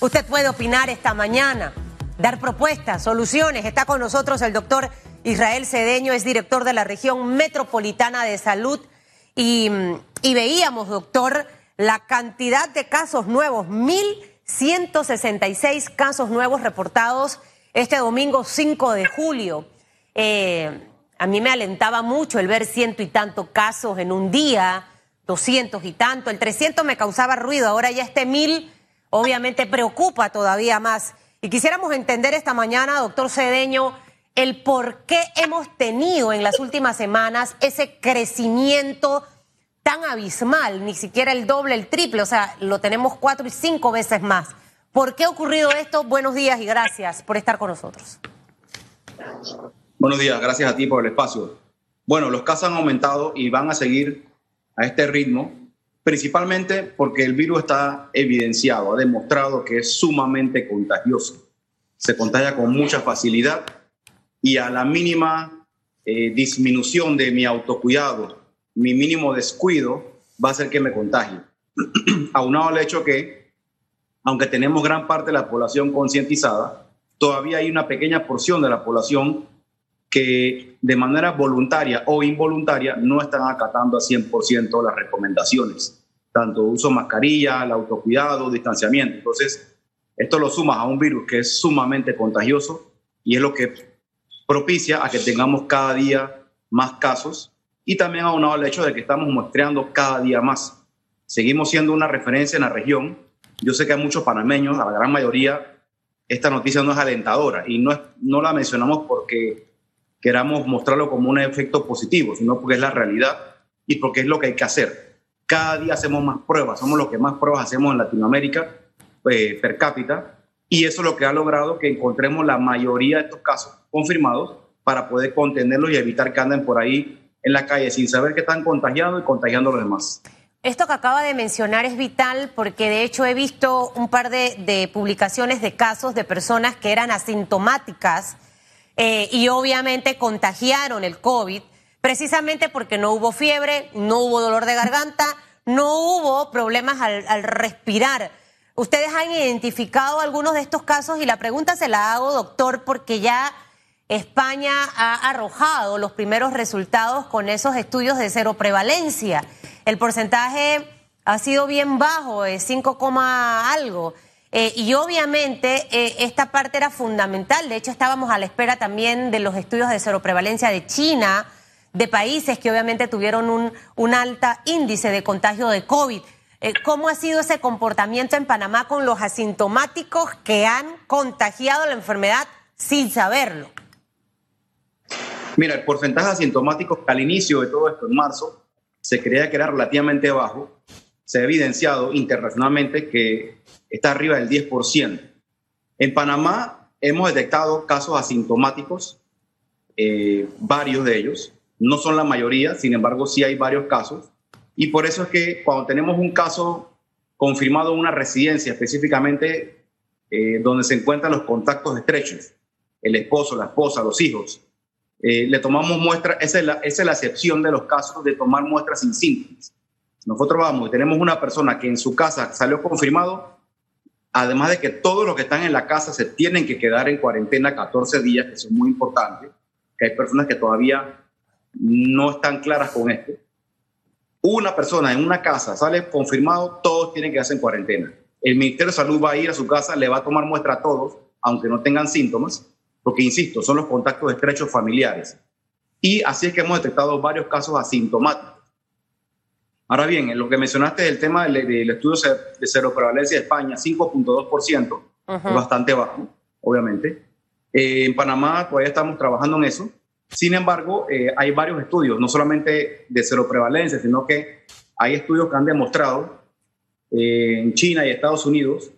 Usted puede opinar esta mañana, dar propuestas, soluciones. Está con nosotros el doctor Israel Cedeño, es director de la región metropolitana de salud. Y, veíamos, doctor, la cantidad de casos nuevos, 1.166 casos nuevos reportados este domingo 5 de julio. Eh, a mí me alentaba mucho el ver ciento y tanto casos en un día, 200 y tanto. El 300 me causaba ruido, ahora ya este 1000 obviamente preocupa todavía más. Y quisiéramos entender esta mañana, doctor Cedeño, el por qué hemos tenido en las últimas semanas ese crecimiento tan abismal, ni siquiera el doble, el triple, o sea, lo tenemos cuatro y cinco veces más. ¿Por qué ha ocurrido esto? Buenos días y gracias por estar con nosotros. Buenos días, gracias a ti por el espacio. Bueno, los casos han aumentado y van a seguir a este ritmo, principalmente porque el virus está evidenciado, ha demostrado que es sumamente contagioso. Se contagia con mucha facilidad y a la mínima eh, disminución de mi autocuidado, mi mínimo descuido, va a hacer que me contagie. Aunado al hecho que, aunque tenemos gran parte de la población concientizada, todavía hay una pequeña porción de la población que de manera voluntaria o involuntaria no están acatando a 100% las recomendaciones, tanto uso mascarilla, el autocuidado, distanciamiento. Entonces, esto lo sumas a un virus que es sumamente contagioso y es lo que propicia a que tengamos cada día más casos y también aunado al hecho de que estamos muestreando cada día más. Seguimos siendo una referencia en la región. Yo sé que hay muchos panameños, a la gran mayoría, esta noticia no es alentadora y no, es, no la mencionamos porque queramos mostrarlo como un efecto positivo, sino porque es la realidad y porque es lo que hay que hacer. Cada día hacemos más pruebas, somos los que más pruebas hacemos en Latinoamérica eh, per cápita y eso es lo que ha logrado que encontremos la mayoría de estos casos confirmados para poder contenerlos y evitar que anden por ahí en la calle sin saber que están contagiados y contagiando a los demás. Esto que acaba de mencionar es vital porque de hecho he visto un par de, publicaciones de casos de personas que eran asintomáticas eh, y obviamente contagiaron el COVID precisamente porque no hubo fiebre, no hubo dolor de garganta, no hubo problemas al respirar. Ustedes han identificado algunos de estos casos y la pregunta se la hago, doctor, porque ya España ha arrojado los primeros resultados con esos estudios de cero prevalencia. El porcentaje ha sido bien bajo, es 5, algo. Eh, y obviamente eh, esta parte era fundamental. De hecho, estábamos a la espera también de los estudios de cero prevalencia de China, de países que obviamente tuvieron un, un índice de contagio de COVID. Eh, ¿Cómo ha sido ese comportamiento en Panamá con los asintomáticos que han contagiado la enfermedad sin saberlo? Mira, el porcentaje asintomático al inicio de todo esto, en marzo, se creía que era relativamente bajo. Se ha evidenciado internacionalmente que está arriba del 10%. En Panamá hemos detectado casos asintomáticos, eh, varios de ellos. No son la mayoría, sin embargo, sí hay varios casos. Y por eso es que cuando tenemos un caso confirmado en una residencia, específicamente eh, donde se encuentran los contactos estrechos, el esposo, la esposa, los hijos, eh, le tomamos muestra, esa es, la, excepción de los casos de tomar muestras sin síntomas. Nosotros vamos y tenemos una persona que en su casa salió confirmado, además de que todos los que están en la casa se tienen que quedar en cuarentena 14 días, que es muy importante, que hay personas que todavía no están claras con esto. Una persona en una casa sale confirmado, todos tienen que quedarse en cuarentena. El Ministerio de Salud va a ir a su casa, le va a tomar muestra a todos, aunque no tengan síntomas, porque, insisto, son los contactos estrechos familiares. Y así es que hemos detectado varios casos asintomáticos. Ahora bien, en lo que mencionaste el tema del, estudio de cero prevalencia de España, 5.2%, es bastante bajo, obviamente. Eh, en Panamá todavía estamos trabajando en eso. Sin embargo, eh, hay varios estudios, no solamente de cero prevalencia, sino que hay estudios que han demostrado eh, en China y Estados Unidos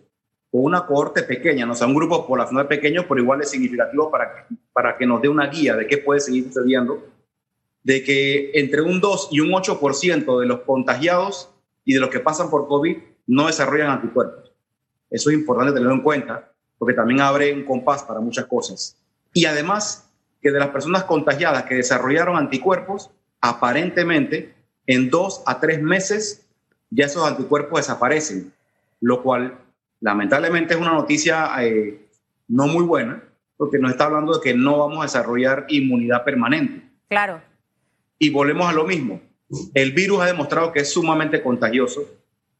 con una cohorte pequeña, no sea, un grupo poblacional pequeño, pero igual es significativo para, para que nos dé una guía de qué puede seguir sucediendo, de que entre un 2 y un 8% de los contagiados y de los que pasan por COVID no desarrollan anticuerpos. Eso es importante tenerlo en cuenta, porque también abre un compás para muchas cosas. Y además, que de las personas contagiadas que desarrollaron anticuerpos, aparentemente en dos a tres meses ya esos anticuerpos desaparecen, lo cual Lamentablemente es una noticia eh, no muy buena, porque nos está hablando de que no vamos a desarrollar inmunidad permanente. Claro. Y volvemos a lo mismo. El virus ha demostrado que es sumamente contagioso,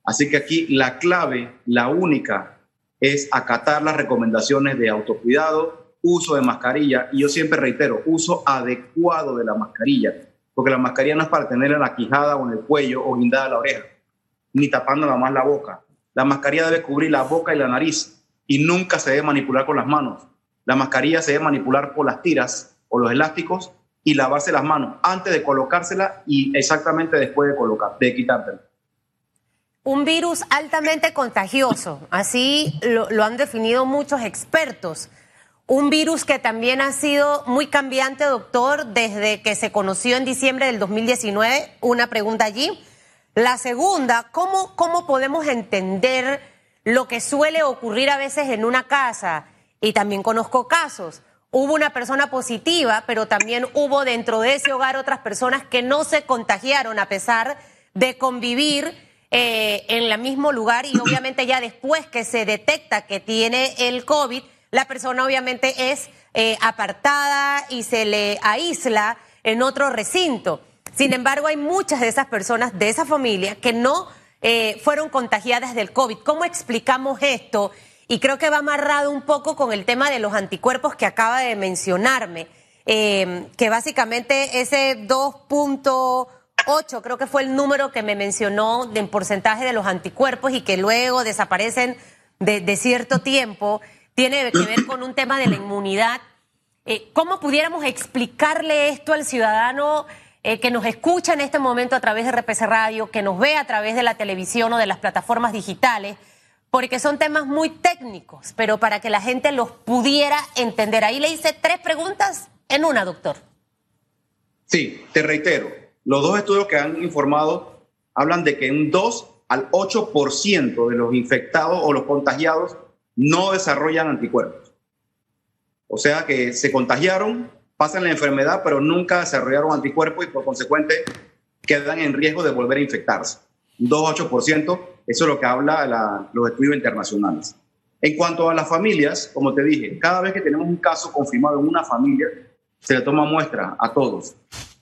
así que aquí la clave, la única, es acatar las recomendaciones de autocuidado, uso de mascarilla, y yo siempre reitero, uso adecuado de la mascarilla, porque la mascarilla no es para tenerla en la quijada o en el cuello o guindada la oreja, ni tapándola más la boca. La mascarilla debe cubrir la boca y la nariz y nunca se debe manipular con las manos. La mascarilla se debe manipular por las tiras o los elásticos y lavarse las manos antes de colocársela y exactamente después de colocar, de quitártela. Un virus altamente contagioso, así lo, lo han definido muchos expertos. Un virus que también ha sido muy cambiante, doctor, desde que se conoció en diciembre del 2019. Una pregunta allí. La segunda, ¿cómo, cómo podemos entender lo que suele ocurrir a veces en una casa? Y también conozco casos. Hubo una persona positiva, pero también hubo dentro de ese hogar otras personas que no se contagiaron a pesar de convivir eh, en el mismo lugar y obviamente ya después que se detecta que tiene el COVID, la persona obviamente es eh, apartada y se le aísla en otro recinto. Sin embargo, hay muchas de esas personas de esa familia que no eh, fueron contagiadas del COVID. ¿Cómo explicamos esto? Y creo que va amarrado un poco con el tema de los anticuerpos que acaba de mencionarme, eh, que básicamente ese 2.8 creo que fue el número que me mencionó en porcentaje de los anticuerpos y que luego desaparecen de cierto tiempo tiene que ver con un tema de la inmunidad. Eh, ¿Cómo pudiéramos explicarle esto al ciudadano eh, que nos escucha en este momento a través de RPC Radio, que nos ve a través de la televisión o de las plataformas digitales? Porque son temas muy técnicos, pero para que la gente los pudiera entender. Ahí le hice tres preguntas en una, doctor. Sí, te reitero, los dos estudios que han informado hablan de que un 2 al 8% de los infectados o los contagiados no desarrollan anticuerpos. O sea que se contagiaron, pasan la enfermedad, pero nunca desarrollaron anticuerpos y por consecuente quedan en riesgo de volver a infectarse. Un 2-8%, eso es lo que habla los estudios internacionales. En cuanto a las familias, como te dije, cada vez que tenemos un caso confirmado en una familia, se le toma muestra a todos.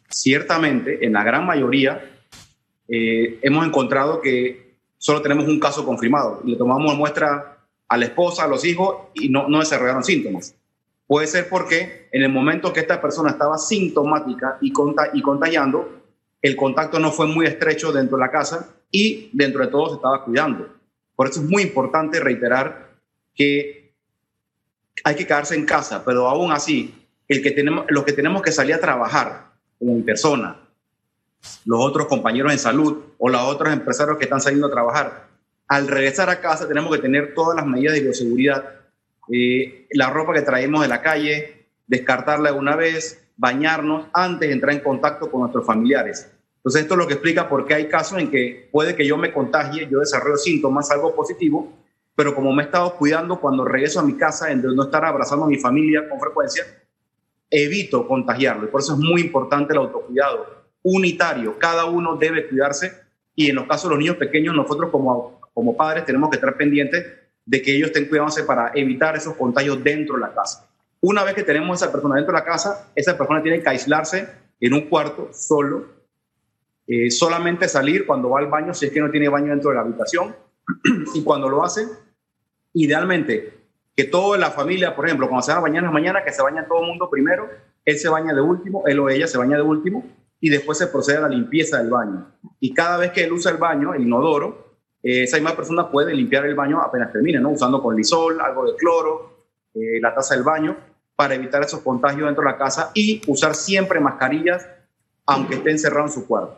Ciertamente, en la gran mayoría, eh, hemos encontrado que solo tenemos un caso confirmado y le tomamos muestra a la esposa, a los hijos y no, no desarrollaron síntomas. Puede ser porque en el momento que esta persona estaba sintomática y, contagiando, el contacto no fue muy estrecho dentro de la casa y dentro de todo se estaba cuidando. Por eso es muy importante reiterar que hay que quedarse en casa, pero aún así, el que tenemos, los que tenemos que salir a trabajar como persona, los otros compañeros en salud o los otros empresarios que están saliendo a trabajar, al regresar a casa tenemos que tener todas las medidas de bioseguridad, eh, la ropa que traemos de la calle, descartarla de una vez, bañarnos antes de entrar en contacto con nuestros familiares. Entonces esto es lo que explica por qué hay casos en que puede que yo me contagie, yo desarrollo síntomas, algo positivo, pero como me he estado cuidando cuando regreso a mi casa, en no estar abrazando a mi familia con frecuencia, evito contagiarlo. Y por eso es muy importante el autocuidado unitario. Cada uno debe cuidarse y en los casos de los niños pequeños, nosotros como como padres tenemos que estar pendientes de que ellos estén cuidándose para evitar esos contagios dentro de la casa. Una vez que tenemos a esa persona dentro de la casa, esa persona tiene que aislarse en un cuarto solo, eh, solamente salir cuando va al baño si es que no tiene baño dentro de la habitación y cuando lo hace, idealmente que toda la familia, por ejemplo, cuando se va a bañar en la mañana, que se baña todo el mundo primero, él se baña de último, él o ella se baña de último y después se procede a la limpieza del baño. Y cada vez que él usa el baño, el inodoro, esa misma persona puede limpiar el baño apenas termine, ¿no? Usando con lisol, algo de cloro, eh, la taza del baño, para evitar esos contagios dentro de la casa y usar siempre mascarillas, aunque esté encerrado en su cuarto.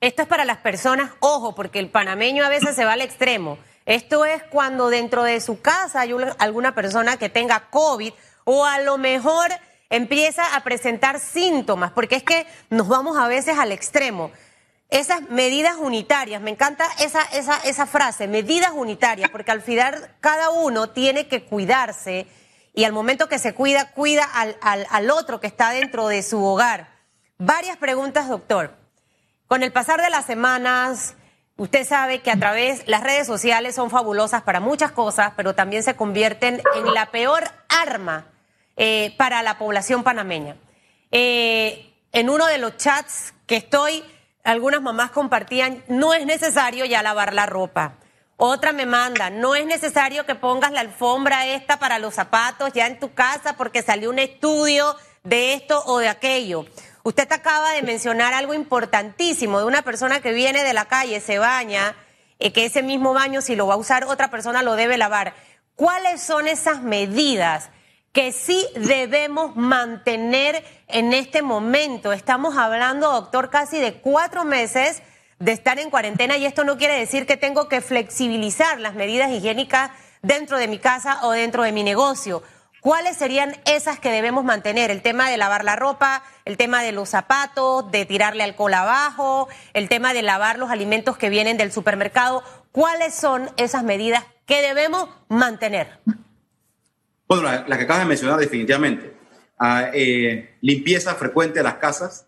Esto es para las personas, ojo, porque el panameño a veces se va al extremo. Esto es cuando dentro de su casa hay alguna persona que tenga COVID o a lo mejor empieza a presentar síntomas, porque es que nos vamos a veces al extremo esas medidas unitarias, me encanta esa, esa, esa frase, medidas unitarias, porque al final cada uno tiene que cuidarse y al momento que se cuida, cuida al, al, al otro que está dentro de su hogar. Varias preguntas, doctor. Con el pasar de las semanas, Usted sabe que a través, las redes sociales son fabulosas para muchas cosas, pero también se convierten en la peor arma eh, para la población panameña. Eh, en uno de los chats que estoy, algunas mamás compartían, no es necesario ya lavar la ropa. Otra me manda, no es necesario que pongas la alfombra esta para los zapatos ya en tu casa porque salió un estudio de esto o de aquello. Usted acaba de mencionar algo importantísimo de una persona que viene de la calle, se baña, eh, que ese mismo baño si lo va a usar otra persona lo debe lavar. ¿Cuáles son esas medidas que sí debemos mantener en este momento? Estamos hablando, doctor, casi de cuatro meses de estar en cuarentena y esto no quiere decir que tengo que flexibilizar las medidas higiénicas dentro de mi casa o dentro de mi negocio. ¿Cuáles serían esas que debemos mantener? El tema de lavar la ropa, el tema de los zapatos, de tirarle alcohol abajo, el tema de lavar los alimentos que vienen del supermercado. ¿Cuáles son esas medidas que debemos mantener? Bueno, las que acabas de mencionar definitivamente. Ah, eh, limpieza frecuente de las casas,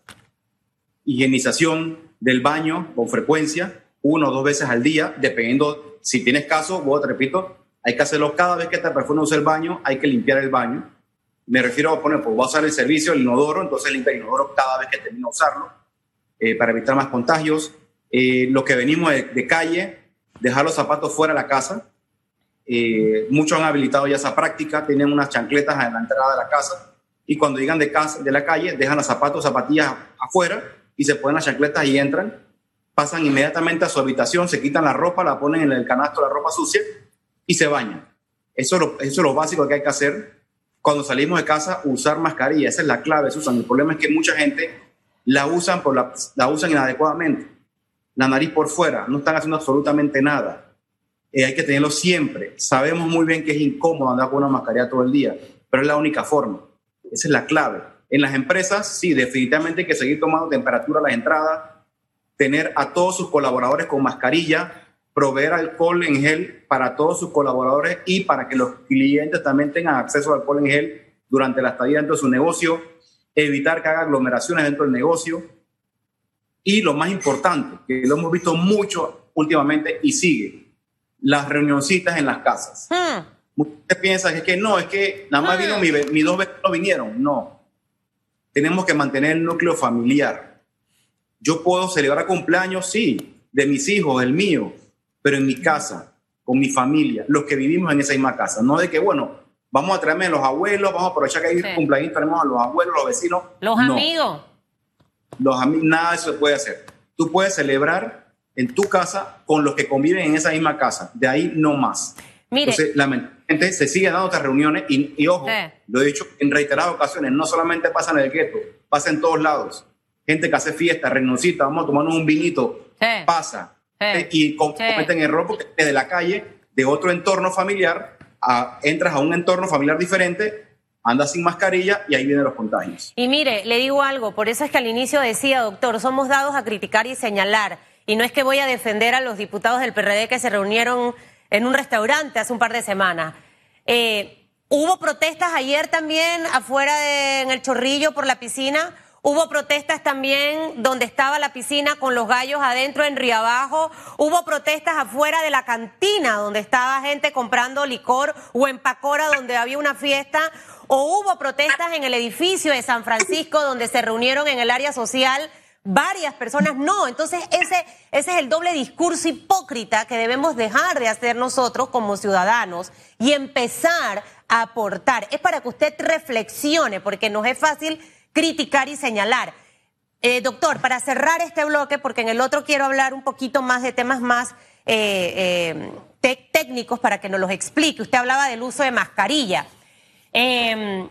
higienización del baño con frecuencia, uno o dos veces al día, dependiendo si tienes caso, vos te repito, hay que hacerlo cada vez que esta persona el baño, hay que limpiar el baño. Me refiero a poner, pues voy a usar el servicio, el inodoro, entonces limpia el inodoro cada vez que termino de usarlo, eh, para evitar más contagios. Eh, lo que venimos de, calle, dejar los zapatos fuera de la casa. Eh, muchos han habilitado ya esa práctica, tienen unas chancletas en la entrada de la casa y cuando llegan de, casa, de la calle dejan los zapatos, zapatillas afuera y se ponen las chancletas y entran, pasan inmediatamente a su habitación, se quitan la ropa, la ponen en el canasto la ropa sucia y se bañan. Eso es lo, eso es lo básico que hay que hacer cuando salimos de casa, usar mascarilla. Esa es la clave, Susan. El problema es que mucha gente la usan, por la, la usan inadecuadamente. La nariz por fuera, no están haciendo absolutamente nada. Eh, hay que tenerlo siempre. Sabemos muy bien que es incómodo andar con una mascarilla todo el día, pero es la única forma. Esa es la clave. En las empresas, sí, definitivamente hay que seguir tomando temperatura a las entradas, tener a todos sus colaboradores con mascarilla, proveer alcohol en gel para todos sus colaboradores y para que los clientes también tengan acceso al alcohol en gel durante la estadía dentro de su negocio, evitar que haga aglomeraciones dentro del negocio. Y lo más importante, que lo hemos visto mucho últimamente y sigue, las reunioncitas en las casas. Hmm. Muchos piensan que, no, es que nada más vino hmm. mis dos vecinos vinieron. No, tenemos que mantener el núcleo familiar. Yo puedo celebrar cumpleaños, sí, de mis hijos, del mío, pero en mi casa, con mi familia, los que vivimos en esa misma casa. No de que, bueno, vamos a traerme a los abuelos, vamos a aprovechar que hay cumpleaños, tenemos a los abuelos, los vecinos. Los amigos. Los amigos, nada de eso se puede hacer. Tú puedes celebrar en tu casa con los que conviven en esa misma casa. De ahí no más. Mire. Entonces, lamentablemente se siguen dando otras reuniones y, ojo, lo he dicho en reiteradas ocasiones, no solamente pasa en el gueto, pasa en todos lados. Gente que hace fiesta, renuncita, vamos a tomarnos un vinito, pasa. Y cometen error porque desde la calle, de otro entorno familiar, entras a un entorno familiar diferente, andas sin mascarilla y ahí vienen los contagios. Y mire, le digo algo, por eso es que al inicio decía, doctor, somos dados a criticar y señalar. Y no es que voy a defender a los diputados del PRD que se reunieron en un restaurante hace un par de semanas. Eh, hubo protestas ayer también afuera en el Chorrillo por la piscina. Hubo protestas también donde estaba la piscina con los gallos adentro en Río Abajo. Hubo protestas afuera de la cantina donde estaba gente comprando licor o en Pacora donde había una fiesta. O hubo protestas en el edificio de San Francisco donde se reunieron en el área social varias personas no. Entonces, ese, ese es el doble discurso hipócrita que debemos dejar de hacer nosotros como ciudadanos y empezar a aportar. Es para que usted reflexione, porque nos es fácil criticar y señalar. Eh, doctor, para cerrar este bloque, porque en el otro quiero hablar un poquito más de temas más eh, eh, técnicos para que nos los explique. Usted hablaba del uso de mascarilla. Em,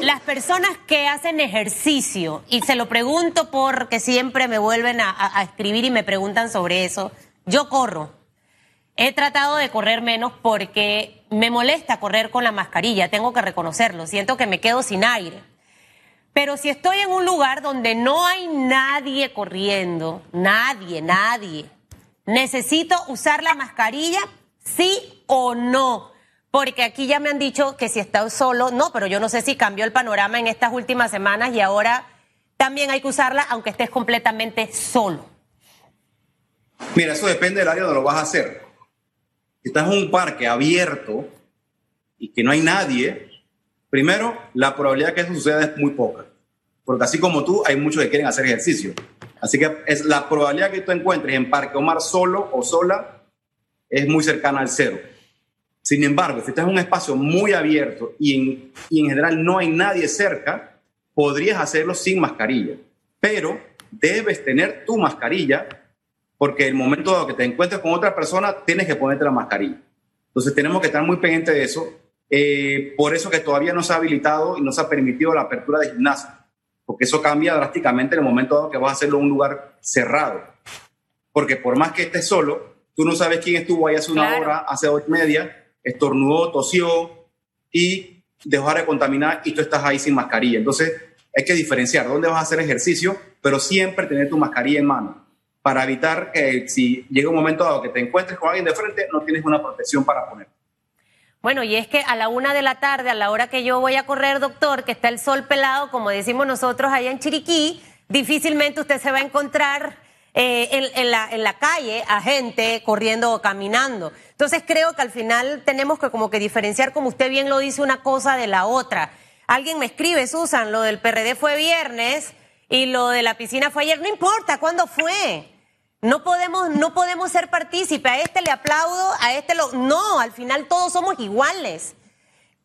las personas que hacen ejercicio, y se lo pregunto porque siempre me vuelven a, escribir y me preguntan sobre eso, yo corro. He tratado de correr menos porque me molesta correr con la mascarilla, tengo que reconocerlo, siento que me quedo sin aire. Pero si estoy en un lugar donde no hay nadie corriendo, nadie, nadie, necesito usar la mascarilla, sí o no porque aquí ya me han dicho que si está solo, no, pero yo no sé si cambió el panorama en estas últimas semanas y ahora también hay que usarla aunque estés completamente solo. Mira, eso depende del área donde lo vas a hacer. Si estás en un parque abierto y que no hay nadie, primero, la probabilidad que eso suceda es muy poca. Porque así como tú, hay muchos que quieren hacer ejercicio. Así que es la probabilidad que tú encuentres en Parque Omar solo o sola es muy cercana al cero. Sin embargo, si estás en un espacio muy abierto y en, y en general no hay nadie cerca, podrías hacerlo sin mascarilla. Pero debes tener tu mascarilla porque el momento que te encuentres con otra persona tienes que ponerte la mascarilla. Entonces tenemos que estar muy pendientes de eso. Eh, por eso que todavía no se ha habilitado y no se ha permitido la apertura de gimnasio, porque eso cambia drásticamente en el momento dado que vas a hacerlo en un lugar cerrado. Porque por más que estés solo, tú no sabes quién estuvo ahí hace una hora, hace dos y media, estornudó, tosió y dejó de contaminar y tú estás ahí sin mascarilla. Entonces hay que diferenciar dónde vas a hacer ejercicio, pero siempre tener tu mascarilla en mano para evitar que si llega un momento dado que te encuentres con alguien de frente, no tienes una protección para poner. Bueno, y es que a la una de la tarde, a la hora que yo voy a correr, doctor, que está el sol pelado, como decimos nosotros allá en Chiriquí, difícilmente usted se va a encontrar eh, en, la, calle a gente corriendo o caminando. Entonces creo que al final tenemos que como que diferenciar, como usted bien lo dice, una cosa de la otra. Alguien me escribe, Susan, lo del PRD fue viernes y lo de la piscina fue ayer. No importa cuándo fue. No podemos, no podemos ser partícipes. A este le aplaudo, a este lo. No, al final todos somos iguales.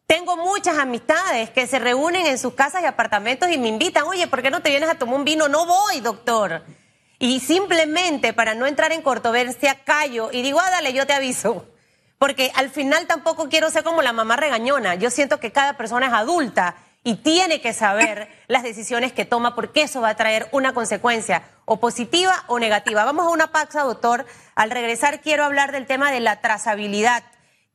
Tengo muchas amistades que se reúnen en sus casas y apartamentos y me invitan, oye, ¿por qué no te vienes a tomar un vino? No voy, doctor. Y simplemente para no entrar en cortoversia, callo y digo, ah, dale, yo te aviso. Porque al final tampoco quiero ser como la mamá regañona. Yo siento que cada persona es adulta y tiene que saber las decisiones que toma porque eso va a traer una consecuencia o positiva o negativa. Vamos a una pausa, doctor. Al regresar quiero hablar del tema de la trazabilidad.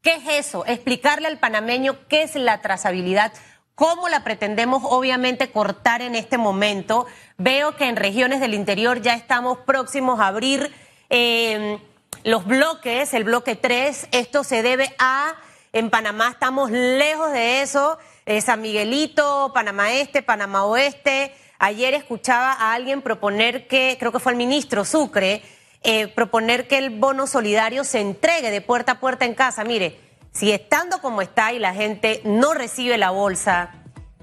¿Qué es eso? Explicarle al panameño qué es la trazabilidad, cómo la pretendemos obviamente cortar en este momento. Veo que en regiones del interior ya estamos próximos a abrir eh, los bloques, el bloque 3. Esto se debe a, en Panamá estamos lejos de eso. Eh, San Miguelito, Panamá Este, Panamá Oeste. Ayer escuchaba a alguien proponer que, creo que fue el ministro Sucre, eh, proponer que el bono solidario se entregue de puerta a puerta en casa. Mire, si estando como está y la gente no recibe la bolsa,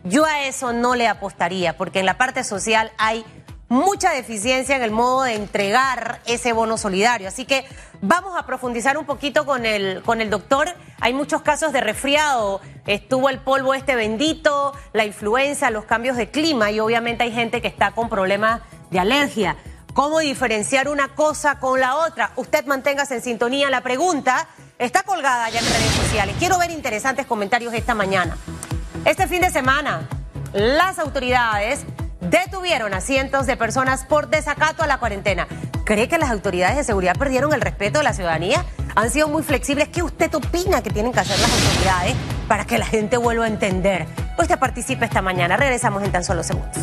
yo a eso no le apostaría, porque en la parte social hay mucha deficiencia en el modo de entregar ese bono solidario. Así que vamos a profundizar un poquito con el, con el doctor. Hay muchos casos de resfriado. Estuvo el polvo este bendito, la influenza, los cambios de clima y obviamente hay gente que está con problemas de alergia. ¿Cómo diferenciar una cosa con la otra? Usted manténgase en sintonía. La pregunta está colgada ya en redes sociales. Quiero ver interesantes comentarios esta mañana. Este fin de semana, las autoridades detuvieron a cientos de personas por desacato a la cuarentena. ¿Cree que las autoridades de seguridad perdieron el respeto de la ciudadanía? ¿Han sido muy flexibles? ¿Qué usted opina que tienen que hacer las autoridades para que la gente vuelva a entender? Usted participe esta mañana. Regresamos en tan solo segundos.